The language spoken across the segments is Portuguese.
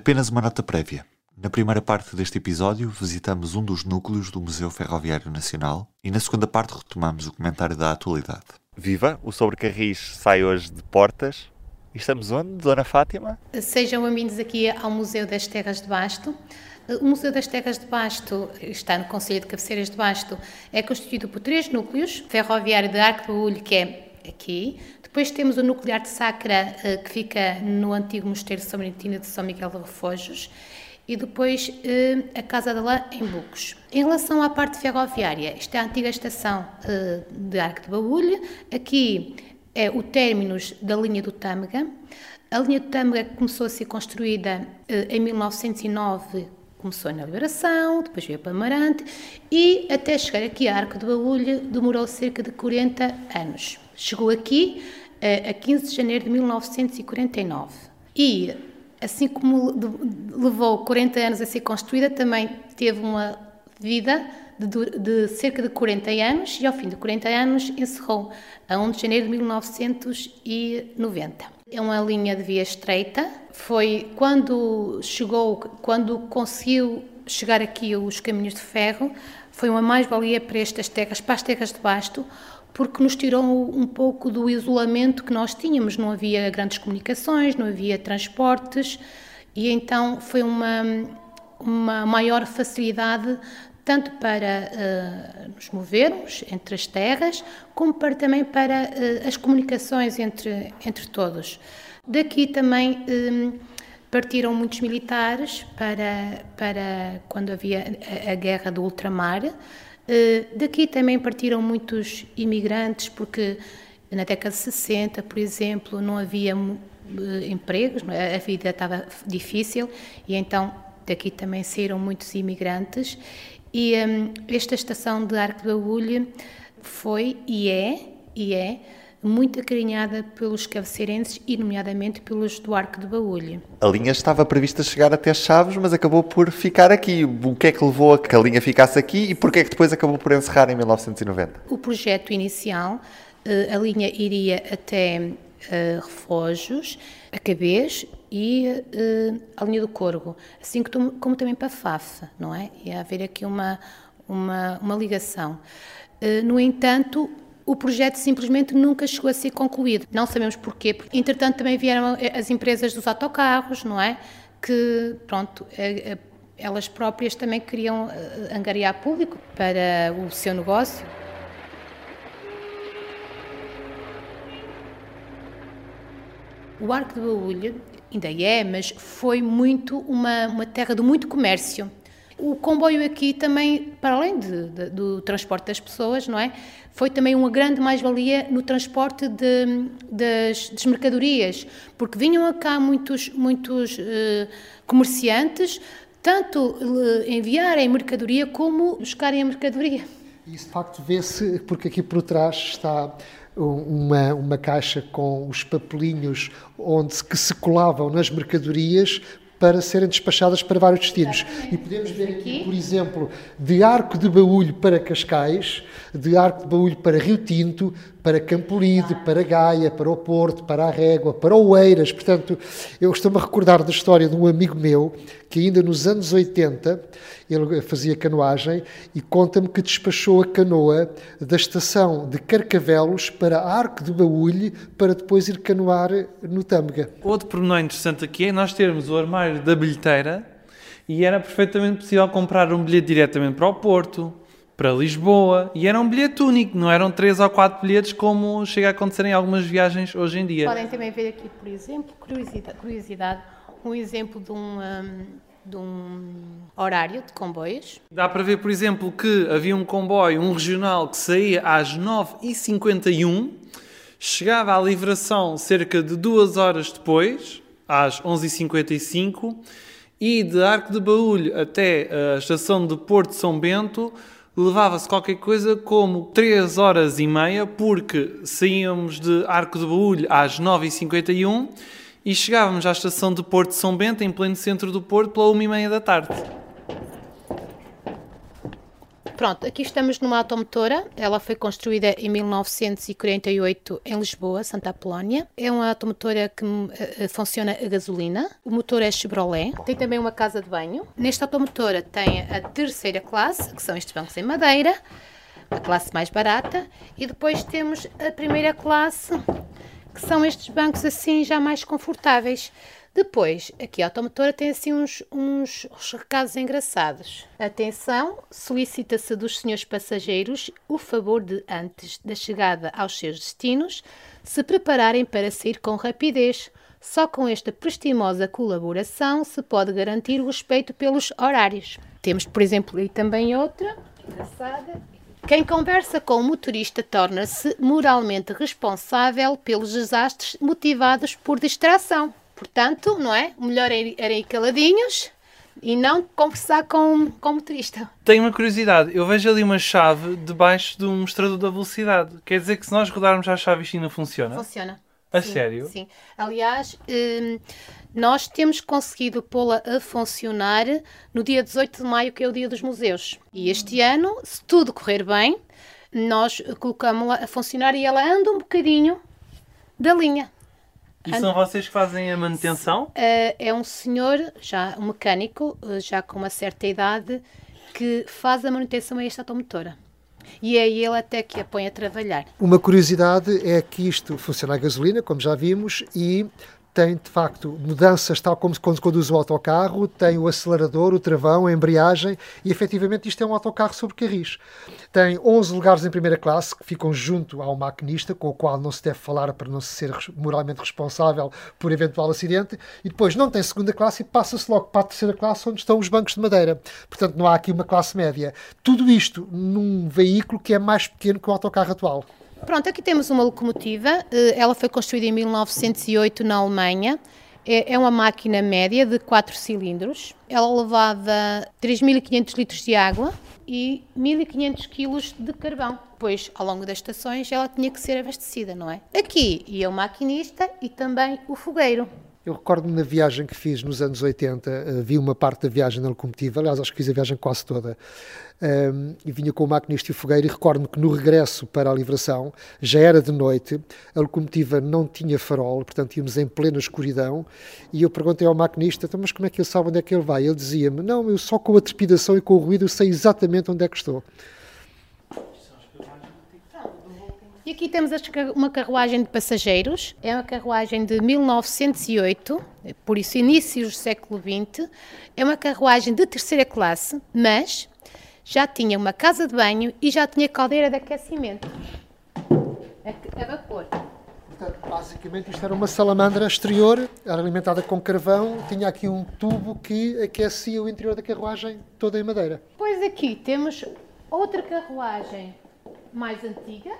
Apenas uma nota prévia. Na primeira parte deste episódio, visitamos um dos núcleos do Museu Ferroviário Nacional e na segunda parte retomamos o comentário da atualidade. Viva! O Sobre Carris sai hoje de portas. E estamos onde, Dona Fátima? Sejam bem-vindos aqui ao Museu das Terras de Basto. O Museu das Terras de Basto está no Conselho de Cabeceiras de Basto. É constituído por três núcleos: Ferroviário de Arco do Baúlho, que é aqui. Depois temos o Nuclear de Sacra, eh, que fica no antigo Mosteiro de São Beneditino de São Miguel de Refojos e depois eh, a Casa da Lã em Bucos. Em relação à parte ferroviária, esta é a antiga estação eh, de Arco de Baúlho, aqui é o términus da linha do Tâmega. A linha do Tâmega começou a ser construída em 1909, começou na Liberação, depois veio para Amarante e até chegar aqui a Arco de Baúlho demorou cerca de 40 anos. Chegou aqui a 15 de janeiro de 1949. E assim como levou 40 anos a ser construída, também teve uma vida de, de, cerca de 40 anos e ao fim de 40 anos encerrou a 1 de janeiro de 1990. É uma linha de via estreita. Foi quando chegou, quando conseguiu chegar aqui os caminhos de ferro, foi uma mais-valia para estas terras, para as terras de Basto, porque nos tirou um pouco do isolamento que nós tínhamos. Não havia grandes comunicações, não havia transportes, e então foi uma, uma maior facilidade tanto para uh, nos movermos entre as terras, como para, também para uh, as comunicações entre, entre todos. Daqui também um, partiram muitos militares para, para quando havia a, a guerra do ultramar, eh, daqui também partiram muitos imigrantes, porque na década de 60, por exemplo, não havia eh, empregos, é? a vida estava difícil e então daqui também saíram muitos imigrantes. E um, esta estação de Arco de Baúlho foi e é, e é muito acarinhada pelos cabeceirenses e, nomeadamente, pelos do Arco de Baúlho. A linha estava prevista chegar até Chaves, mas acabou por ficar aqui. O que é que levou a que a linha ficasse aqui e porquê é que depois acabou por encerrar em 1990? O projeto inicial, eh, a linha iria até eh, Refojos, a Cabez e uh, a linha do Corgo, assim como também para FAF, não é? Ia haver aqui uma, uma, uma ligação. No entanto, o projeto simplesmente nunca chegou a ser concluído. Não sabemos porquê, entretanto também vieram as empresas dos autocarros, não é? Que, pronto, elas próprias também queriam angariar público para o seu negócio. O Arco de Baúlho ainda é, mas foi muito uma, uma terra de muito comércio. O comboio aqui também, para além de, de, do transporte das pessoas, não é? Foi também uma grande mais-valia no transporte de, das, das, mercadorias, porque vinham cá muitos, muitos uh, comerciantes, tanto uh, enviarem mercadoria como buscarem a mercadoria. Isso de facto vê-se, porque aqui por trás está uma, uma caixa com os papelinhos onde que se colavam nas mercadorias para serem despachadas para vários destinos. E podemos ver aqui, por exemplo, de Arco de Baúlho para Cascais, de Arco de Baúlho para Rio Tinto, para Campolide, para Gaia, para o Porto, para a Régua, para Oeiras. Portanto, eu estou-me a recordar da história de um amigo meu que ainda nos anos 80 ele fazia canoagem e conta-me que despachou a canoa da estação de Carcavelos para Arco de Baúlho para depois ir canoar no Tâmega. Outro pormenor interessante aqui é nós termos o armário da bilheteira e era perfeitamente possível comprar um bilhete diretamente para o Porto, para Lisboa e era um bilhete único, não eram três ou quatro bilhetes como chega a acontecer em algumas viagens hoje em dia. Podem também ver aqui, por exemplo, curiosidade, curiosidade um exemplo de um, um, de um horário de comboios. Dá para ver, por exemplo, que havia um comboio, um regional, que saía às 9h51, chegava à livração cerca de duas horas depois, às 11h55, e de Arco de Baúlho até a estação de Porto São Bento levava-se qualquer coisa como 3 horas e meia, porque saíamos de Arco de Baúlho às 9h51 e chegávamos à estação de Porto de São Bento, em pleno centro do Porto, pela 1h30 da tarde. Pronto, aqui estamos numa automotora. Ela foi construída em 1948 em Lisboa, Santa Apolónia. É uma automotora que uh, funciona a gasolina. O motor é Chevrolet. Tem também uma casa de banho. Nesta automotora tem a terceira classe, que são estes bancos em madeira, a classe mais barata. E depois temos a primeira classe, que são estes bancos assim já mais confortáveis. Depois, aqui a automotora tem assim uns, uns, recados engraçados. Atenção, solicita-se dos senhores passageiros o favor de, antes da chegada aos seus destinos, se prepararem para sair com rapidez. Só com esta prestimosa colaboração se pode garantir o respeito pelos horários. Temos, por exemplo, aí também outra, engraçada. Quem conversa com o motorista torna-se moralmente responsável pelos desastres motivados por distração. Portanto, não é? O melhor era ir caladinhos e não conversar com, com o motorista. Tenho uma curiosidade. Eu vejo ali uma chave debaixo do mostrador da velocidade. Quer dizer que se nós rodarmos a chave isto ainda funciona? Funciona. A Sim, sério? Sim. Aliás, hum, nós temos conseguido pô-la a funcionar no dia 18 de maio, que é o dia dos museus. E este ano, se tudo correr bem, nós colocamos-la a funcionar e ela anda um bocadinho da linha. E são vocês que fazem a manutenção? Uh, é um senhor, já um mecânico, uh, já com uma certa idade, que faz a manutenção a esta automotora. E é ele até que a põe a trabalhar. Uma curiosidade é que isto funciona a gasolina, como já vimos, e tem de facto mudanças, tal como quando conduz o autocarro, tem o acelerador, o travão, a embreagem e efetivamente isto é um autocarro sobre carris. Tem 11 lugares em primeira classe que ficam junto ao maquinista, com o qual não se deve falar para não se ser moralmente responsável por eventual acidente, e depois não tem segunda classe e passa-se logo para a terceira classe onde estão os bancos de madeira. Portanto, não há aqui uma classe média. Tudo isto num veículo que é mais pequeno que o autocarro atual. Pronto, aqui temos uma locomotiva. Eh, ela foi construída em 1908 na Alemanha. É, é uma máquina média de 4 cilindros. Ela levava 3.500 litros de água e 1.500 quilos de carvão. Depois, ao longo das estações, ela tinha que ser abastecida, não é? Aqui ia o maquinista e também o fogueiro. Eu recordo-me na viagem que fiz nos anos 80, uh, vi uma parte da viagem na locomotiva, aliás, acho que fiz a viagem quase toda, um, e vinha com o maquinista e o fogueiro, e recordo-me que no regresso para a livração, já era de noite, a locomotiva não tinha farol, portanto íamos em plena escuridão, e eu perguntei ao maquinista, então, mas como é que ele sabe onde é que ele vai? Ele dizia-me, não, eu só com a trepidação e com o ruído eu sei exatamente onde é que estou. E aqui temos uma carruagem de passageiros, é uma carruagem de 1908, por isso inícios do século XX, é uma carruagem de terceira classe, mas já tinha uma casa de banho e já tinha caldeira de aquecimento a, vapor. Portanto, basicamente isto era uma salamandra exterior, era alimentada com carvão, tinha aqui um tubo que aquecia o interior da carruagem toda em madeira. Pois aqui temos outra carruagem mais antiga,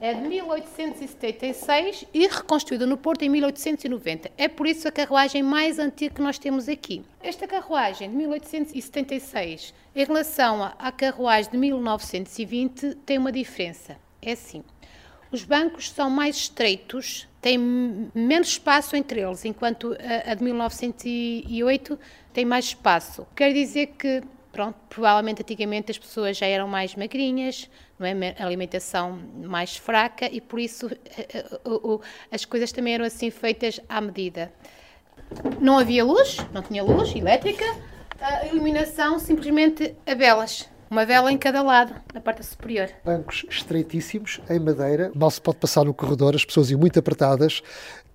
é de 1876 e reconstruída no Porto em 1890. É por isso a carruagem mais antiga que nós temos aqui. Esta carruagem de 1876, em relação à carruagem de 1920, tem uma diferença. É assim: os bancos são mais estreitos, têm menos espaço entre eles, enquanto a, de 1908 tem mais espaço. Quer dizer que pronto, provavelmente antigamente as pessoas já eram mais magrinhas, não é? alimentação mais fraca e por isso eh, eh, as coisas também eram assim feitas à medida. Não havia luz, não tinha luz elétrica, a iluminação simplesmente a velas. Uma vela em cada lado, na parte superior. Bancos estreitíssimos, em madeira, mal se pode passar no corredor, as pessoas iam muito apertadas,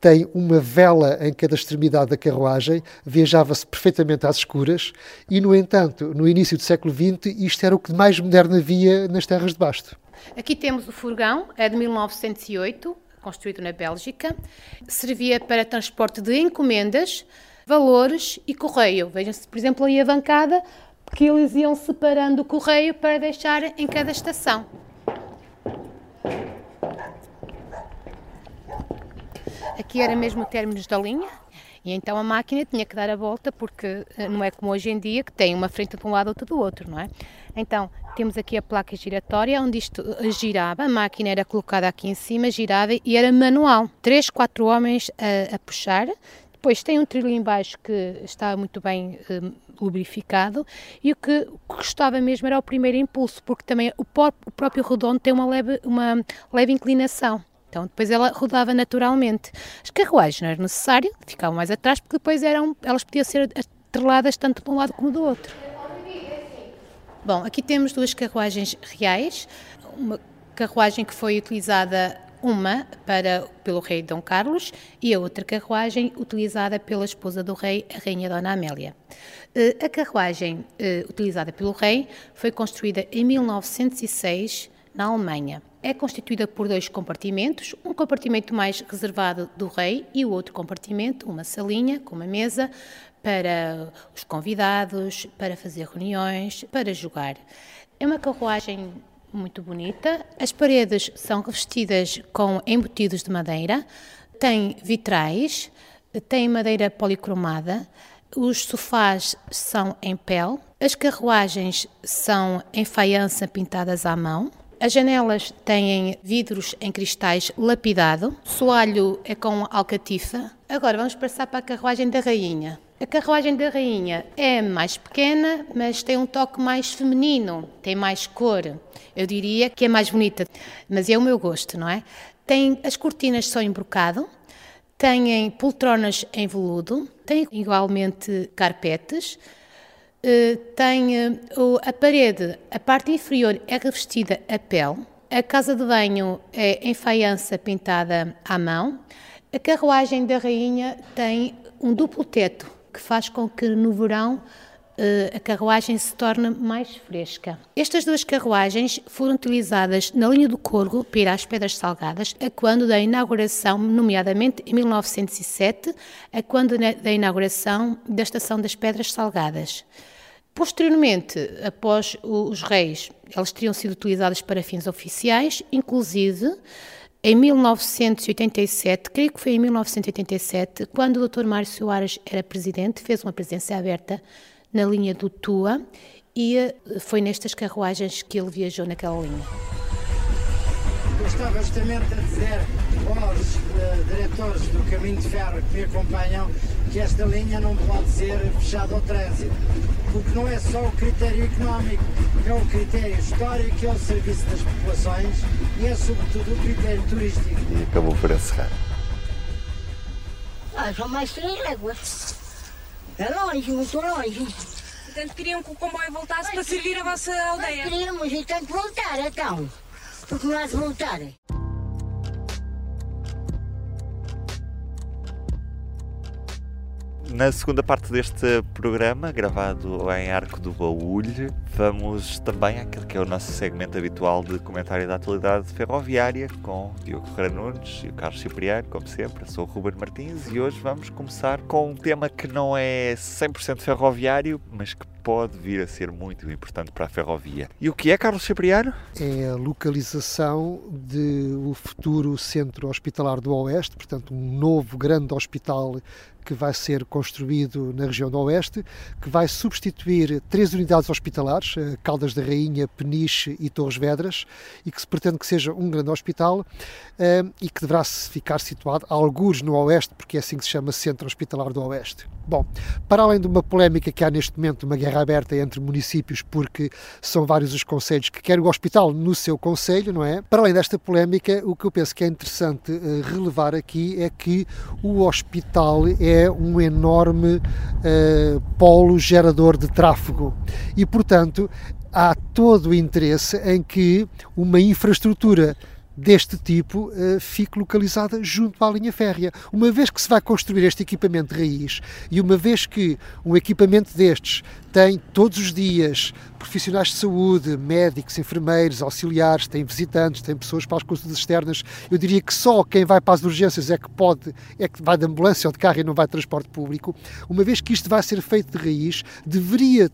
tem uma vela em cada extremidade da carruagem, viajava-se perfeitamente às escuras e, no entanto, no início do século XX, isto era o que mais moderno havia nas terras de Basto. Aqui temos o furgão, é de 1908, construído na Bélgica, servia para transporte de encomendas, valores e correio. Vejam-se, por exemplo, aí a bancada, que eles iam separando o correio para deixar em cada estação. Aqui era mesmo términos da linha, e então a máquina tinha que dar a volta, porque eh, não é como hoje em dia, que tem uma frente de um lado, outra do outro, não é? Então, temos aqui a placa giratória, onde isto eh, girava, a máquina era colocada aqui em cima, girava e era manual. Três, quatro homens a, a puxar, Depois tem um trilho embaixo que está muito bem um, lubrificado e o que gostava mesmo era o primeiro impulso, porque também o, o próprio redondo tem uma leve, uma leve inclinação. Então depois ela rodava naturalmente. As carruagens não era necessário, ficavam mais atrás, porque depois eram, elas podiam ser atreladas tanto de um lado como do outro. Bom, aqui temos duas carruagens reais, uma carruagem que foi utilizada uma para, pelo rei Dom Carlos e a outra carruagem utilizada pela esposa do rei, a rainha Dona Amélia. Eh, a carruagem eh, utilizada pelo rei foi construída em 1906 na Alemanha. É constituída por dois compartimentos, um compartimento mais reservado do rei e o outro compartimento, uma salinha com uma mesa para os convidados, para fazer reuniões, para jogar. É uma carruagem muito bonita. As paredes são revestidas com embutidos de madeira, tem vitrais, tem madeira policromada, os sofás são em pele, as carruagens são em faiança pintadas à mão. As janelas têm vidros em cristais lapidado, o soalho é com alcatifa. Agora vamos passar para a carruagem da rainha. A carruagem da rainha é mais pequena, mas tem um toque mais feminino, tem mais cor. Eu diria que é mais bonita, mas é o meu gosto, não é? Tem as cortinas são em brocado, têm poltronas em veludo, tem igualmente carpetes, eh, tem a parede, a parte inferior é revestida a pele, a casa de banho é em faiança pintada à mão, a carruagem da rainha tem um duplo teto que faz com que no verão eh, a carruagem se torne mais fresca. Estas duas carruagens foram utilizadas na linha do Corgo para ir às Pedras Salgadas, a quando da inauguração, nomeadamente em 1907, a quando da inauguração da Estação das Pedras Salgadas. Posteriormente, após os reis, elas teriam sido utilizadas para fins oficiais, inclusive em 1987, creio que foi em 1987, quando o Dr. Mário Soares era presidente, fez uma presença aberta na linha do Tua e eh, foi nestas carruagens que ele viajou naquela linha. Eu estava justamente a dizer aos uh, diretores do caminho de ferro que me acompanham que esta linha não pode ser fechada ao trânsito, porque não é só o critério económico, é o critério histórico, é o serviço das populações e é sobretudo o critério turístico. E acabou por encerrar. Ah, são mais três léguas. É longe, muito longe. Portanto, queriam que o comboio voltasse para servir a vossa aldeia? Queríamos e tem que voltar, então. Porque há de voltar. Na segunda parte deste programa, gravado em Arco do Baúlho, vamos também àquele que é o nosso segmento habitual de comentário da atualidade ferroviária com Diogo Ferreira Nunes e o Carlos Cipriano, como sempre. Sou o Ruben Martins e hoje vamos começar com um tema que não é 100% ferroviário, mas que pode vir a ser muito importante para a ferrovia. E o que é, Carlos Cipriano? É a localização do futuro Centro Hospitalar do Oeste, portanto, um novo grande hospital que vai ser construído na região do Oeste, que vai substituir três unidades hospitalares, eh, Caldas da Rainha, Peniche e Torres Vedras, e que se pretende que seja um grande hospital eh, e que deverá ficar situado a algures no Oeste, porque é assim que se chama Centro Hospitalar do Oeste. Bom, para além de uma polémica que há neste momento, uma guerra aberta entre municípios, porque são vários os conselhos que querem o hospital no seu conselho, não é? Para além desta polémica, o que eu penso que é interessante uh, relevar aqui é que o hospital é um enorme uh, polo gerador de tráfego e, portanto, há todo o interesse em que uma infraestrutura deste tipo uh, fique localizada junto à linha férrea. Uma vez que se vai construir este equipamento de raiz e uma vez que um equipamento destes tem todos os dias profissionais de saúde, médicos, enfermeiros, auxiliares, tem visitantes, tem pessoas para as consultas externas, eu diria que só quem vai para as urgências é que pode, é que vai de ambulância ou de carro e não vai de transporte público. Uma vez que isto vai ser feito de raiz, deveria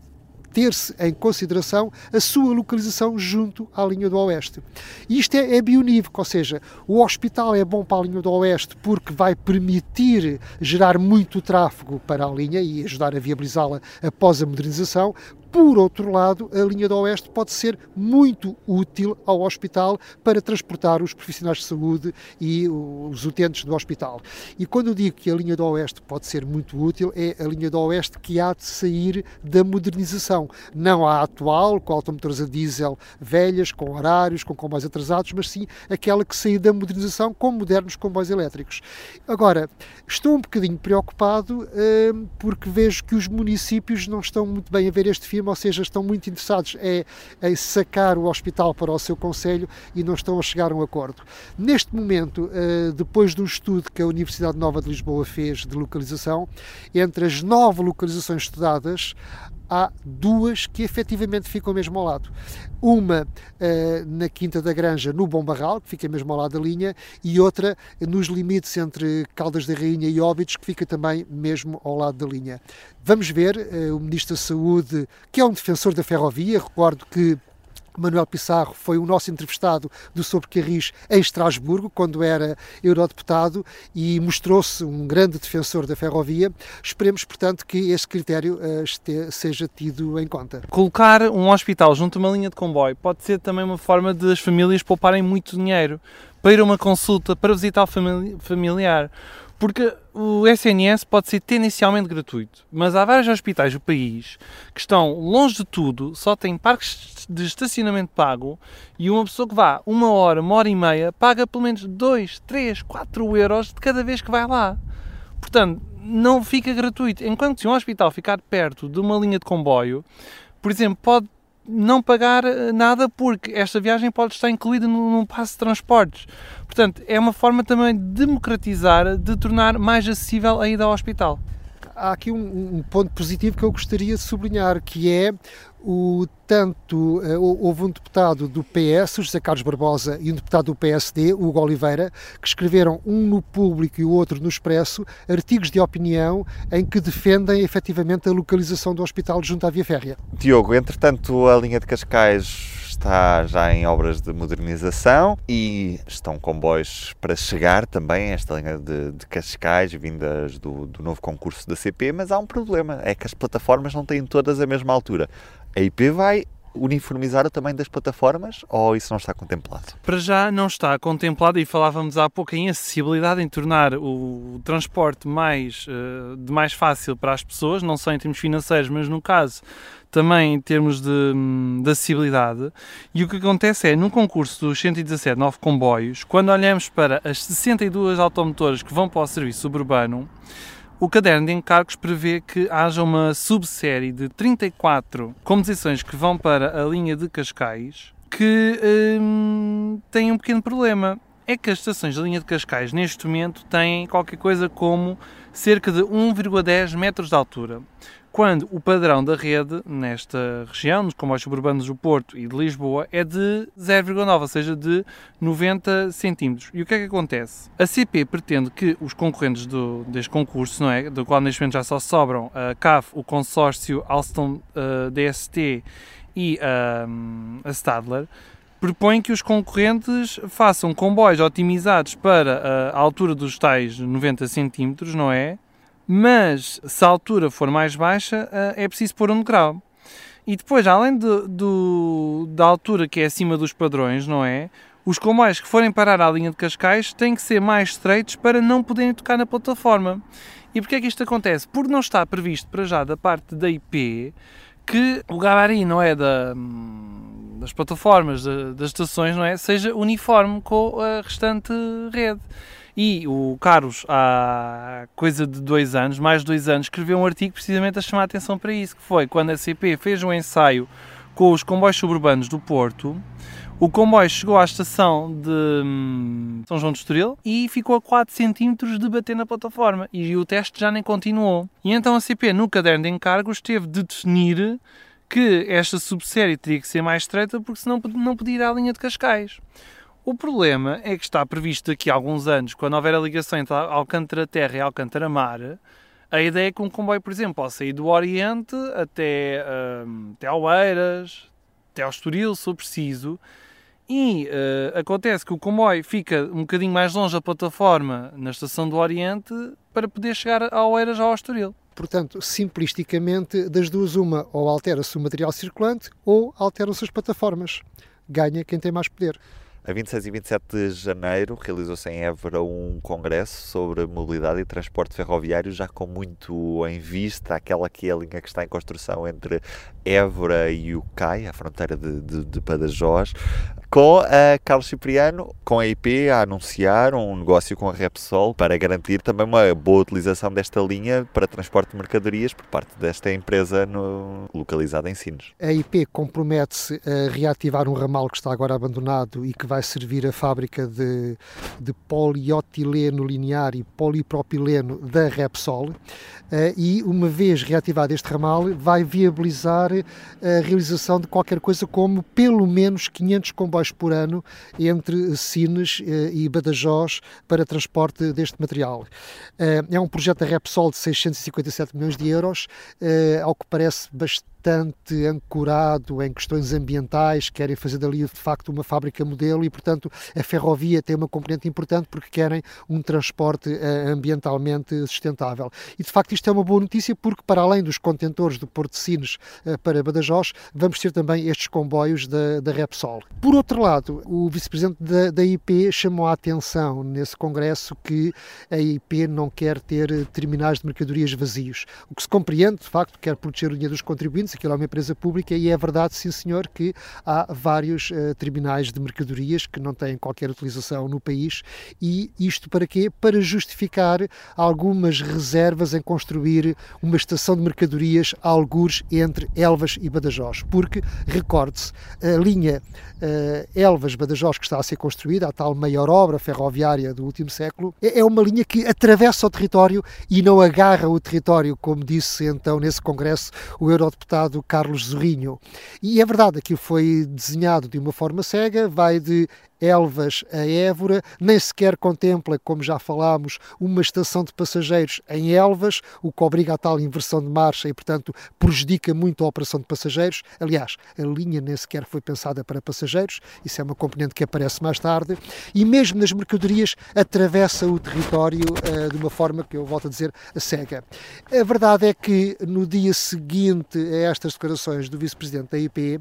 ter-se em consideração a sua localização junto à linha do Oeste. E isto é, é bionívoco, ou seja, o hospital é bom para a linha do Oeste porque vai permitir gerar muito tráfego para a linha e ajudar a viabilizá-la após a modernização, Por outro lado, a linha do Oeste pode ser muito útil ao hospital para transportar os profissionais de saúde e os utentes do hospital. E quando digo que a linha do Oeste pode ser muito útil, é a linha do Oeste que há de sair da modernização. Não a atual, com automotores a diesel velhas, com horários, com comboios atrasados, mas sim aquela que sair da modernização com modernos comboios elétricos. Agora, estou um bocadinho preocupado eh, porque vejo que os municípios não estão muito bem a ver este filme ou seja, estão muito interessados é, em sacar o hospital para o seu conselho e não estão a chegar a um acordo. Neste momento, eh, depois de um estudo que a Universidade Nova de Lisboa fez de localização, entre as nove localizações estudadas, há duas que efetivamente ficam mesmo ao lado. Uma uh, na Quinta da Granja, no Bom Barral, que fica mesmo ao lado da linha, e outra nos limites entre Caldas da Rainha e Óbidos, que fica também mesmo ao lado da linha. Vamos ver, uh, o Ministro da Saúde, que é um defensor da ferrovia, recordo que Manuel Pissarro foi o nosso entrevistado do Sobre Carris em Estrasburgo, quando era eurodeputado, e mostrou-se um grande defensor da ferrovia. Esperemos, portanto, que esse critério uh, este, seja tido em conta. Colocar um hospital junto a uma linha de comboio pode ser também uma forma de as famílias pouparem muito dinheiro para ir a uma consulta, para visitar o familiar. Porque o SNS pode ser tendencialmente gratuito, mas há vários hospitais do país que estão longe de tudo, só têm parques de estacionamento pago e uma pessoa que vá uma hora, uma hora e meia, paga pelo menos 2, 3, 4 euros de cada vez que vai lá. Portanto, não fica gratuito. Enquanto se um hospital ficar perto de uma linha de comboio, por exemplo, pode não pagar eh, nada porque esta viagem pode estar incluída num passo de transportes. Portanto, é uma forma também de democratizar, de tornar mais acessível a ida ao hospital. Há aqui um, um ponto positivo que eu gostaria de sublinhar, que é o tanto uh, houve um deputado do PS, o José Carlos Barbosa, e um deputado do PSD, Hugo Oliveira, que escreveram um no Público e o outro no Expresso, artigos de opinião em que defendem efetivamente a localização do hospital junto à via férrea. Diogo, entretanto, a linha de Cascais está já em obras de modernização e estão comboios para chegar também a esta linha de, de Cascais, vindas do, do novo concurso da CP, mas há um problema, é que as plataformas não têm todas a mesma altura. A IP vai uniformizar o tamanho das plataformas ou isso não está contemplado? Para já não está contemplado e falávamos há pouco em acessibilidade, em tornar o transporte mais, uh, de mais fácil para as pessoas, não só em termos financeiros, mas no caso também em termos de, de acessibilidade. E o que acontece é, no concurso dos 117 9 comboios, quando olhamos para as 62 automotores que vão para o serviço suburbano, o caderno de encargos prevê que haja uma subsérie de 34 composições que vão para a linha de Cascais que hum, tem um pequeno problema. É que as estações da linha de Cascais, neste momento, têm qualquer coisa como cerca de 1,10 metros de altura quando o padrão da rede nesta região, nos comboios suburbanos do Porto e de Lisboa, é de 0,9, ou seja, de 90 centímetros. E o que é que acontece? A CP pretende que os concorrentes do, deste concurso, não é, do qual neste momento já só sobram a CAF, o consórcio Alstom uh, DST e uh, a Stadler, propõem que os concorrentes façam comboios otimizados para a altura dos tais 90 centímetros, não é? Mas se a altura for mais baixa, eh, é preciso pôr um degrau. E depois, além de, do, da altura que é acima dos padrões, não é? Os comboios que forem parar à linha de Cascais têm que ser mais estreitos para não poderem tocar na plataforma. E porquê é que isto acontece? Porque não está previsto para já da parte da IP que o gabarito não é da, das plataformas, das estações, não é? Seja uniforme com a restante rede. E o Carlos, há coisa de dois anos, mais de dois anos, escreveu um artigo precisamente a chamar a atenção para isso, que foi quando a CP fez um ensaio com os comboios suburbanos do Porto, o comboio chegou à estação de hum, São João de Estoril e ficou a 4 cm de bater na plataforma e o teste já nem continuou. E então a CP, no caderno de encargos, teve de definir que esta subsérie teria que ser mais estreita porque senão não podia ir à linha de Cascais. O problema é que está previsto daqui a alguns anos, quando houver a ligação entre Alcântara Terra e Alcântara Mar, a ideia é que um comboio, por exemplo, possa ir do Oriente até, uh, até Oeiras, até ao Estoril, se for preciso, e uh, acontece que o comboio fica um bocadinho mais longe da plataforma na estação do Oriente para poder chegar a Oeiras ou ao Estoril. portanto, simplisticamente, das duas, uma, ou altera-se o material circulante ou alteram-se as plataformas. Ganha quem tem mais poder. A 26 e 27 de janeiro realizou-se em Évora um congresso sobre mobilidade e transporte ferroviário, já com muito em vista aquela que é a linha que está em construção entre Évora e o CAI, a fronteira de, de, de Badajoz, com a Carlos Cipriano, com a IP a anunciar um negócio com a Repsol para garantir também uma boa utilização desta linha para transporte de mercadorias por parte desta empresa no, localizada em Sines. A IP compromete-se a reativar um ramal que está agora abandonado e que vai servir a fábrica de, de poliotileno linear e polipropileno da Repsol eh, e, uma vez reativado este ramal, vai viabilizar a realização de qualquer coisa como pelo menos 500 comboios por ano entre Sines eh, e Badajoz para transporte deste material. Eh, é um projeto da Repsol de 657 milhões de euros, ao que parece bastante bastante ancorado em questões ambientais, querem fazer dali de facto uma fábrica modelo e, portanto, a ferrovia tem uma componente importante porque querem um transporte uh, ambientalmente sustentável. E, de facto, isto é uma boa notícia porque, para além dos contentores do Porto de Sines uh, para Badajoz, vamos ter também estes comboios da, da Repsol. Por outro lado, o vice-presidente da, da IP chamou a atenção nesse congresso que a IP não quer ter terminais de mercadorias vazios, o que se compreende, de facto, quer proteger o dinheiro dos contribuintes clientes, aquilo é uma empresa pública e é verdade, sim senhor, que há vários uh, terminais de mercadorias que não têm qualquer utilização no país e isto para quê? Para justificar algumas reservas em construir uma estação de mercadorias a algures entre Elvas e Badajoz, porque, recorde-se, a linha uh, Elvas-Badajoz que está a ser construída, a tal maior obra ferroviária do último século, é, é uma linha que atravessa o território e não agarra o território, como disse então nesse congresso o eurodeputado deputado Carlos Zorrinho. E é verdade, aquilo foi desenhado de uma forma cega, vai de Elvas a Évora, nem sequer contempla, como já falámos, uma estação de passageiros em Elvas, o que obriga a tal inversão de marcha e, portanto, prejudica muito a operação de passageiros. Aliás, a linha nem sequer foi pensada para passageiros, isso é uma componente que aparece mais tarde, e mesmo nas mercadorias atravessa o território uh, de uma forma que eu volto a dizer cega. A verdade é que no dia seguinte a estas declarações do vice-presidente da IP,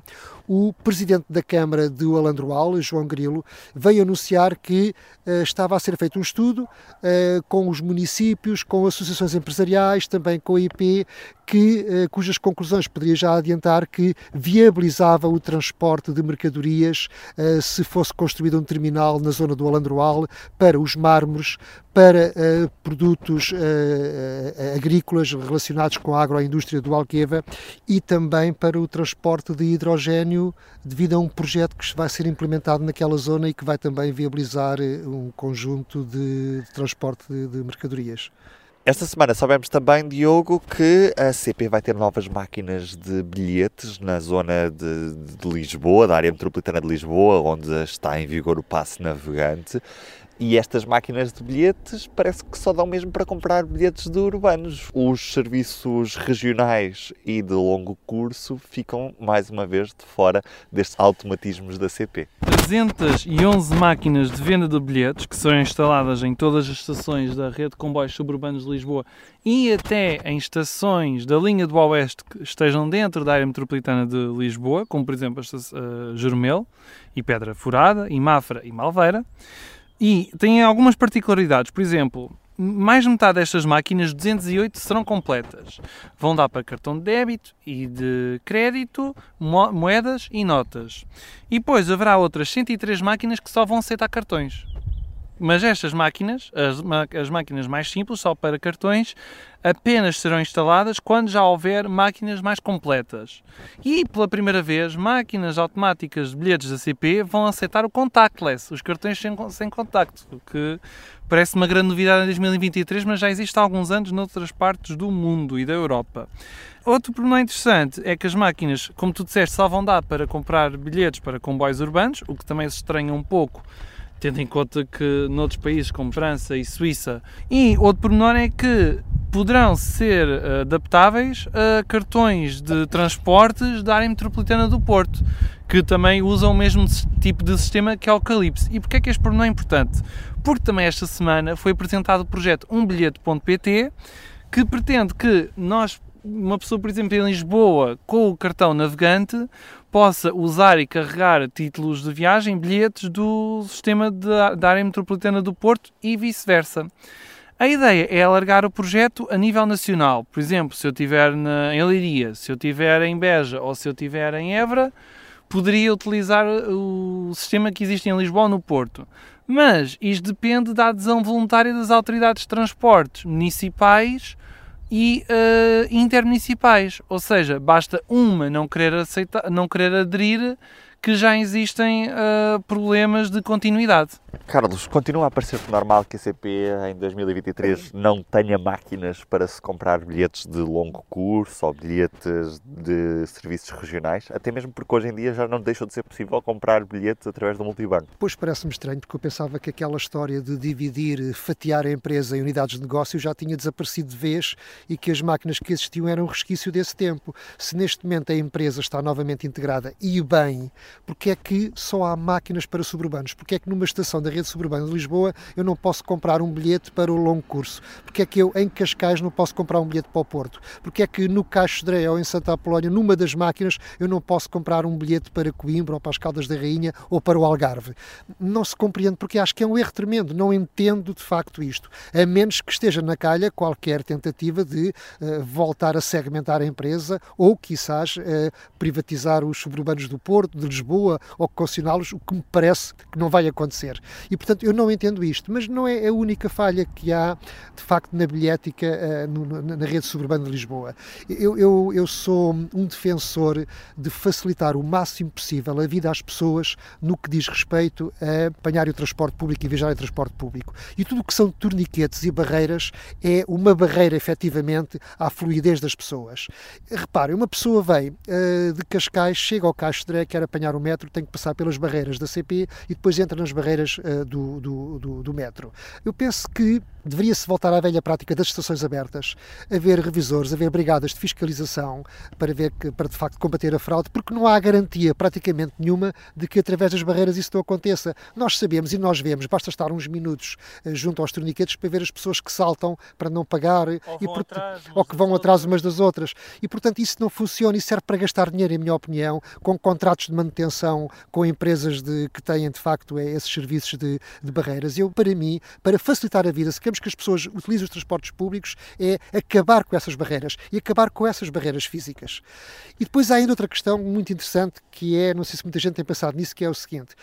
o presidente da Câmara de Alandroal, João Grilo, veio anunciar que uh, estava a ser feito um estudo uh, com os municípios, com associações empresariais, também com a IP, que, uh, cujas conclusões poderia já adiantar que viabilizava o transporte de mercadorias se fosse construído um terminal na zona do Alandroal para os mármores, para produtos agrícolas relacionados com a agroindústria do Alqueva e também para o transporte de hidrogênio devido a um projeto que vai ser implementado naquela zona e que vai também viabilizar eh, um conjunto de, transporte de mercadorias. Esta semana sabemos também, Diogo, que a CP vai ter novas máquinas de bilhetes na zona de, de, Lisboa, da área metropolitana de Lisboa, onde está em vigor o passe navegante. E estas máquinas de bilhetes parece que só dão mesmo para comprar bilhetes de urbanos. Os serviços regionais e de longo curso ficam mais uma vez de fora destes automatismos da CP. 311 máquinas de venda de bilhetes que são instaladas em todas as estações da rede de comboios suburbanos de Lisboa e até em estações da linha do Oeste que estejam dentro da área metropolitana de Lisboa, como por exemplo a uh, Jermel e Pedra Furada, e Mafra e Malveira. E tem algumas particularidades, por exemplo, mais de metade destas máquinas, 208, serão completas. Vão dar para cartão de débito e de crédito, moedas e notas. E depois haverá outras 103 máquinas que só vão aceitar cartões. Mas estas máquinas, as, as máquinas mais simples, só para cartões, apenas serão instaladas quando já houver máquinas mais completas. E pela primeira vez, máquinas automáticas de bilhetes da CP vão aceitar o contactless, os cartões sem, sem contacto, o que parece uma grande novidade em 2023, mas já existe há alguns anos noutras partes do mundo e da Europa. Outro problema interessante é que as máquinas, como tu disseste, só vão dar para comprar bilhetes para comboios urbanos, o que também se estranha um pouco tendo em conta que noutros países como França e Suíça. E outro pormenor é que poderão ser eh, adaptáveis a cartões de transportes da área metropolitana do Porto, que também usam o mesmo tipo de sistema que é o Calypso. E porquê é que este pormenor é importante? Porque também esta semana foi apresentado o projeto umbilhete.pt que pretende que nós, uma pessoa, por exemplo, em Lisboa, com o cartão navegante, possa usar e carregar títulos de viagem, bilhetes do sistema de, da área metropolitana do Porto e vice-versa. A ideia é alargar o projeto a nível nacional. Por exemplo, se eu estiver em Leiria, se eu estiver em Beja ou se eu estiver em Évora, poderia utilizar o sistema que existe em Lisboa ou no Porto. Mas isto depende da adesão voluntária das autoridades de transportes municipais e uh, intermunicipais. Ou seja, basta uma não querer, aceitar, não querer aderir que já existem uh, problemas de continuidade. Carlos, continua a parecer-te normal que a CP em 2023 não tenha máquinas para se comprar bilhetes de longo curso ou bilhetes de serviços regionais? Até mesmo porque hoje em dia já não deixou de ser possível comprar bilhetes através do multibanco. Pois parece-me estranho, porque eu pensava que aquela história de dividir, fatiar a empresa em unidades de negócio já tinha desaparecido de vez e que as máquinas que existiam eram um resquício desse tempo. Se neste momento a empresa está novamente integrada e bem, porque é que só há máquinas para suburbanos? Porque é que numa estação da rede suburbana de Lisboa eu não posso comprar um bilhete para o longo curso? Porque é que eu em Cascais não posso comprar um bilhete para o Porto? Porque é que no Caixo de ou em Santa Apolónia, numa das máquinas, eu não posso comprar um bilhete para Coimbra ou para as Caldas da Rainha ou para o Algarve? Não se compreende porque acho que é um erro tremendo. Não entendo de facto isto. A menos que esteja na calha qualquer tentativa de uh, voltar a segmentar a empresa ou, quizás, uh, privatizar os suburbanos do Porto, de Lisboa ou concessioná-los, o que me parece que não vai acontecer. E, portanto, eu não entendo isto, mas não é a única falha que há, de facto, na bilhética no, na rede suburbana de Lisboa. Eu, eu, eu sou um defensor de facilitar o máximo possível a vida às pessoas no que diz respeito a apanhar o transporte público e viajar em transporte público. E tudo o que são torniquetes e barreiras é uma barreira, efetivamente, à fluidez das pessoas. Reparem, uma pessoa vem uh, de Cascais, chega ao de quer apanhar o metro, tem que passar pelas barreiras da CP e depois entra nas barreiras uh, do, do, do, do metro. Eu penso que deveria-se voltar à velha prática das estações abertas, haver revisores, haver brigadas de fiscalização para ver que, para de facto combater a fraude, porque não há garantia praticamente nenhuma de que através das barreiras isso não aconteça. Nós sabemos e nós vemos, basta estar uns minutos uh, junto aos torniquetes para ver as pessoas que saltam para não pagar ou, e por, atrás, ou que vão atrás umas das outras. E portanto isso não funciona e serve para gastar dinheiro, em minha opinião, com contratos de manutenção com empresas de, que têm de facto é, esses serviços de, de barreiras. Eu, para mim, para facilitar a vida, se queremos que as pessoas utilizem os transportes públicos, é acabar com essas barreiras e acabar com essas barreiras físicas. E depois há ainda outra questão muito interessante que é, não sei se muita gente tem pensado nisso, que é o seguinte: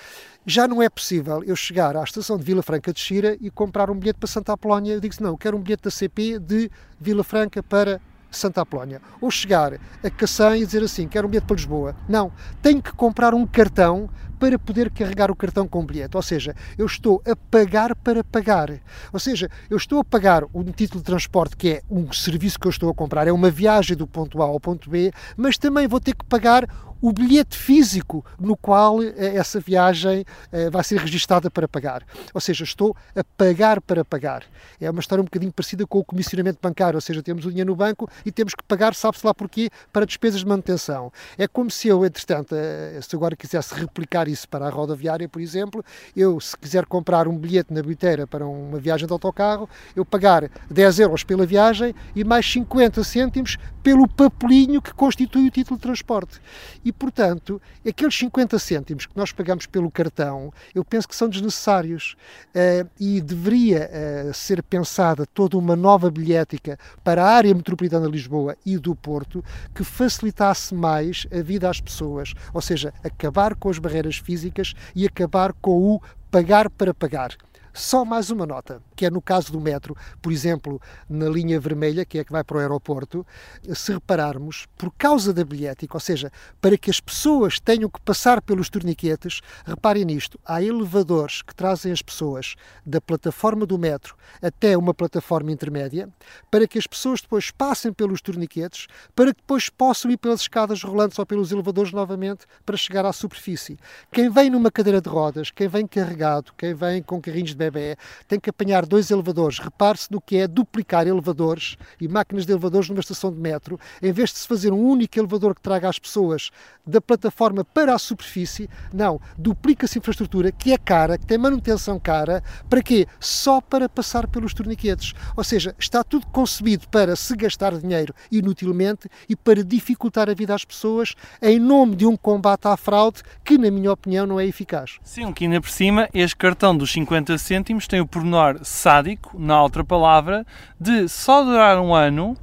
já não é possível eu chegar à estação de Vila Franca de Xira e comprar um bilhete para Santa Apolónia. Eu digo não, quero um bilhete da CP de Vila Franca para Santa Apolónia. Ou chegar a Cacém e dizer assim, quero um bilhete para Lisboa. Não, tenho que comprar um cartão para poder carregar o cartão com o bilhete. Ou seja, eu estou a pagar para pagar. Ou seja, eu estou a pagar um título de transporte que é um serviço que eu estou a comprar, é uma viagem do ponto A ao ponto B, mas também vou ter que pagar o bilhete físico no qual eh, essa viagem eh, vai ser registada para pagar. Ou seja, estou a pagar para pagar. É uma história um bocadinho parecida com o comissionamento bancário, ou seja, temos o dinheiro no banco e temos que pagar, sabe-se lá porquê, para despesas de manutenção. É como se eu, entretanto, eh, se agora quisesse replicar isso para a rodoviária, por exemplo, eu, se quiser comprar um bilhete na bilheteira para uma viagem de autocarro, eu pagar 10 euros pela viagem e mais 50 cêntimos pelo papelinho que constitui o título de transporte. E, portanto, aqueles 50 cêntimos que nós pagamos pelo cartão, eu penso que são desnecessários uh, e deveria uh, ser pensada toda uma nova bilhética para a área metropolitana de Lisboa e do Porto que facilitasse mais a vida às pessoas, ou seja, acabar com as barreiras físicas e acabar com o pagar para pagar. Só mais uma nota que é no caso do metro, por exemplo, na linha vermelha, que é que vai para o aeroporto, se repararmos, por causa da bilhética, ou seja, para que as pessoas tenham que passar pelos torniquetes, reparem nisto, há elevadores que trazem as pessoas da plataforma do metro até uma plataforma intermédia, para que as pessoas depois passem pelos torniquetes, para que depois possam ir pelas escadas rolantes ou pelos elevadores novamente para chegar à superfície. Quem vem numa cadeira de rodas, quem vem carregado, quem vem com carrinhos de bebê, tem que apanhar dois elevadores. Repare-se no que é duplicar elevadores e máquinas de elevadores numa estação de metro. Em vez de se fazer um único elevador que traga as pessoas da plataforma para a superfície, não. Duplica-se infraestrutura que é cara, que tem manutenção cara. Para quê? Só para passar pelos torniquetes. Ou seja, está tudo concebido para se gastar dinheiro inutilmente e para dificultar a vida às pessoas em nome de um combate à fraude que, na minha opinião, não é eficaz. Sim, que ainda por cima, este cartão dos 50 cêntimos tem o pormenor sádico, na outra palavra, de só durar um ano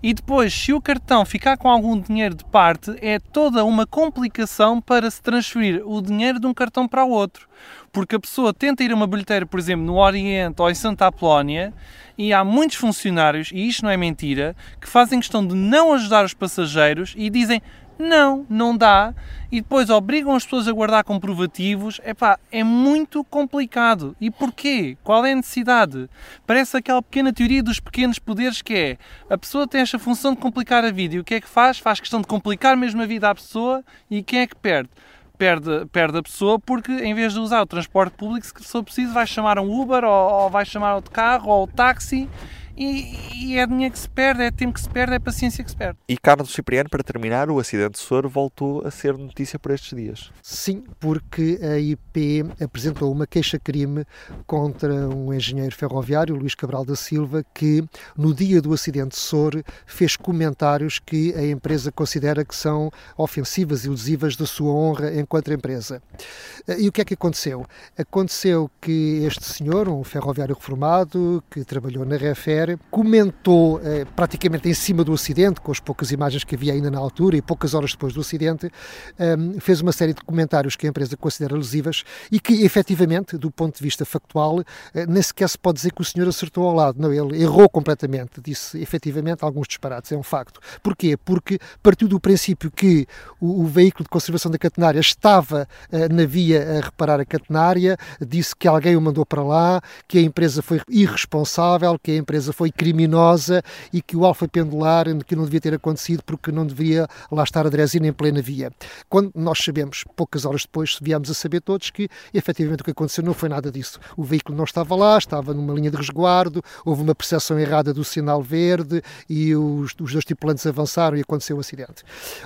e depois, se o cartão ficar com algum dinheiro de parte, é toda uma complicação para se transferir o dinheiro de um cartão para o outro. Porque a pessoa tenta ir a uma bilheteira, por exemplo, no Oriente ou em Santa Apolónia, e há muitos funcionários, e isto não é mentira, que fazem questão de não ajudar os passageiros e dizem não, não dá. E depois obrigam as pessoas a guardar comprovativos. Epá, é muito complicado. E porquê? Qual é a necessidade? Parece aquela pequena teoria dos pequenos poderes que é a pessoa tem esta função de complicar a vida. E o que é que faz? Faz questão de complicar mesmo a vida à pessoa. E quem é que perde? Perde, perde a pessoa porque em vez de usar o transporte público, se for preciso, vai chamar um Uber ou, ou vai chamar outro carro ou táxi e, e, é dinheiro que se perde, é tempo que se perde, é paciência que se perde. E Carlos Cipriano, para terminar, o acidente de Soro voltou a ser notícia por estes dias. Sim, porque a IP apresentou uma queixa-crime contra um engenheiro ferroviário, Luís Cabral da Silva, que no dia do acidente de Soro fez comentários que a empresa considera que são ofensivas e lesivas da sua honra enquanto empresa. E o que é que aconteceu? Aconteceu que este senhor, um ferroviário reformado, que trabalhou na Comentou eh, praticamente em cima do acidente, com as poucas imagens que havia ainda na altura e poucas horas depois do acidente, eh, fez uma série de comentários que a empresa considera lesivas e que, efetivamente, do ponto de vista factual, eh, nem sequer se pode dizer que o senhor acertou ao lado. Não, ele errou completamente, disse efetivamente alguns disparates, é um facto. Porquê? Porque partiu do princípio que o, o veículo de conservação da catenária estava eh, na via a reparar a catenária, disse que alguém o mandou para lá, que a empresa foi irresponsável, que a empresa foi criminosa e que o alfa pendular que não devia ter acontecido porque não deveria lá estar a Dresina em plena via. Quando nós sabemos, poucas horas depois, viemos a saber todos que efetivamente o que aconteceu não foi nada disso. O veículo não estava lá, estava numa linha de resguardo, houve uma percepção errada do sinal verde e os, os dois tripulantes avançaram e aconteceu o acidente.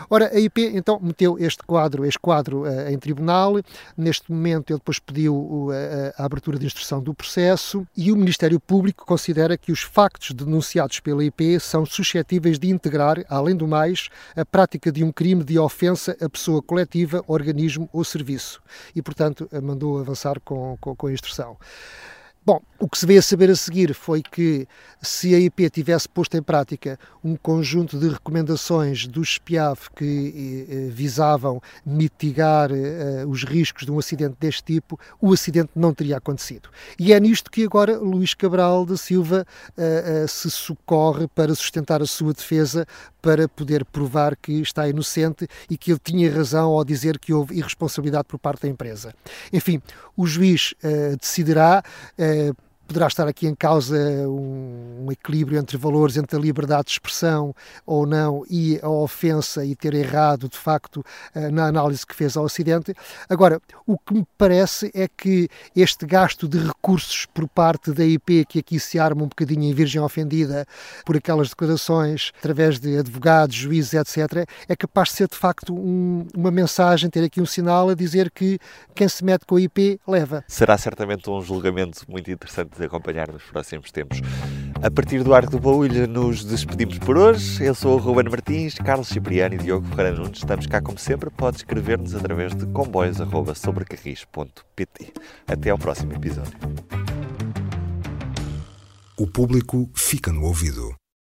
Ora, a IP então meteu este quadro, este quadro uh, em tribunal. Neste momento ele depois pediu uh, a abertura de instrução do processo e o Ministério Público considera que os factos denunciados pela IP são suscetíveis de integrar, além do mais, a prática de um crime de ofensa a pessoa coletiva, organismo ou serviço. E, portanto, mandou avançar com, com, com a instrução. Bom, o que se veio a saber a seguir foi que se a IP tivesse posto em prática um conjunto de recomendações do SPIAV que eh, visavam mitigar eh, os riscos de um acidente deste tipo, o acidente não teria acontecido. E é nisto que agora Luís Cabral da Silva eh, se socorre para sustentar a sua defesa, para poder provar que está inocente e que ele tinha razão ao dizer que houve irresponsabilidade por parte da empresa. Enfim, o juiz decidirá poderá estar aqui em causa um, um, equilíbrio entre valores, entre a liberdade de expressão ou não e a ofensa e ter errado, de facto, eh, na análise que fez ao acidente. Agora, o que me parece é que este gasto de recursos por parte da IP, que aqui se arma um bocadinho em virgem ofendida por aquelas declarações, através de advogados, juízes, etc., é capaz de ser, de facto, um, uma mensagem, ter aqui um sinal a dizer que quem se mete com a IP leva. Será certamente um julgamento muito interessante de acompanhar nos próximos tempos. A partir do Arco do Baúlho nos despedimos por hoje. Eu sou o Ruben Martins, Carlos Cipriano e Diogo Ferreira Nunes. Estamos cá como sempre. Pode escrever-nos através de comboios.sobrecarris.pt. Até ao próximo episódio. O público fica no ouvido.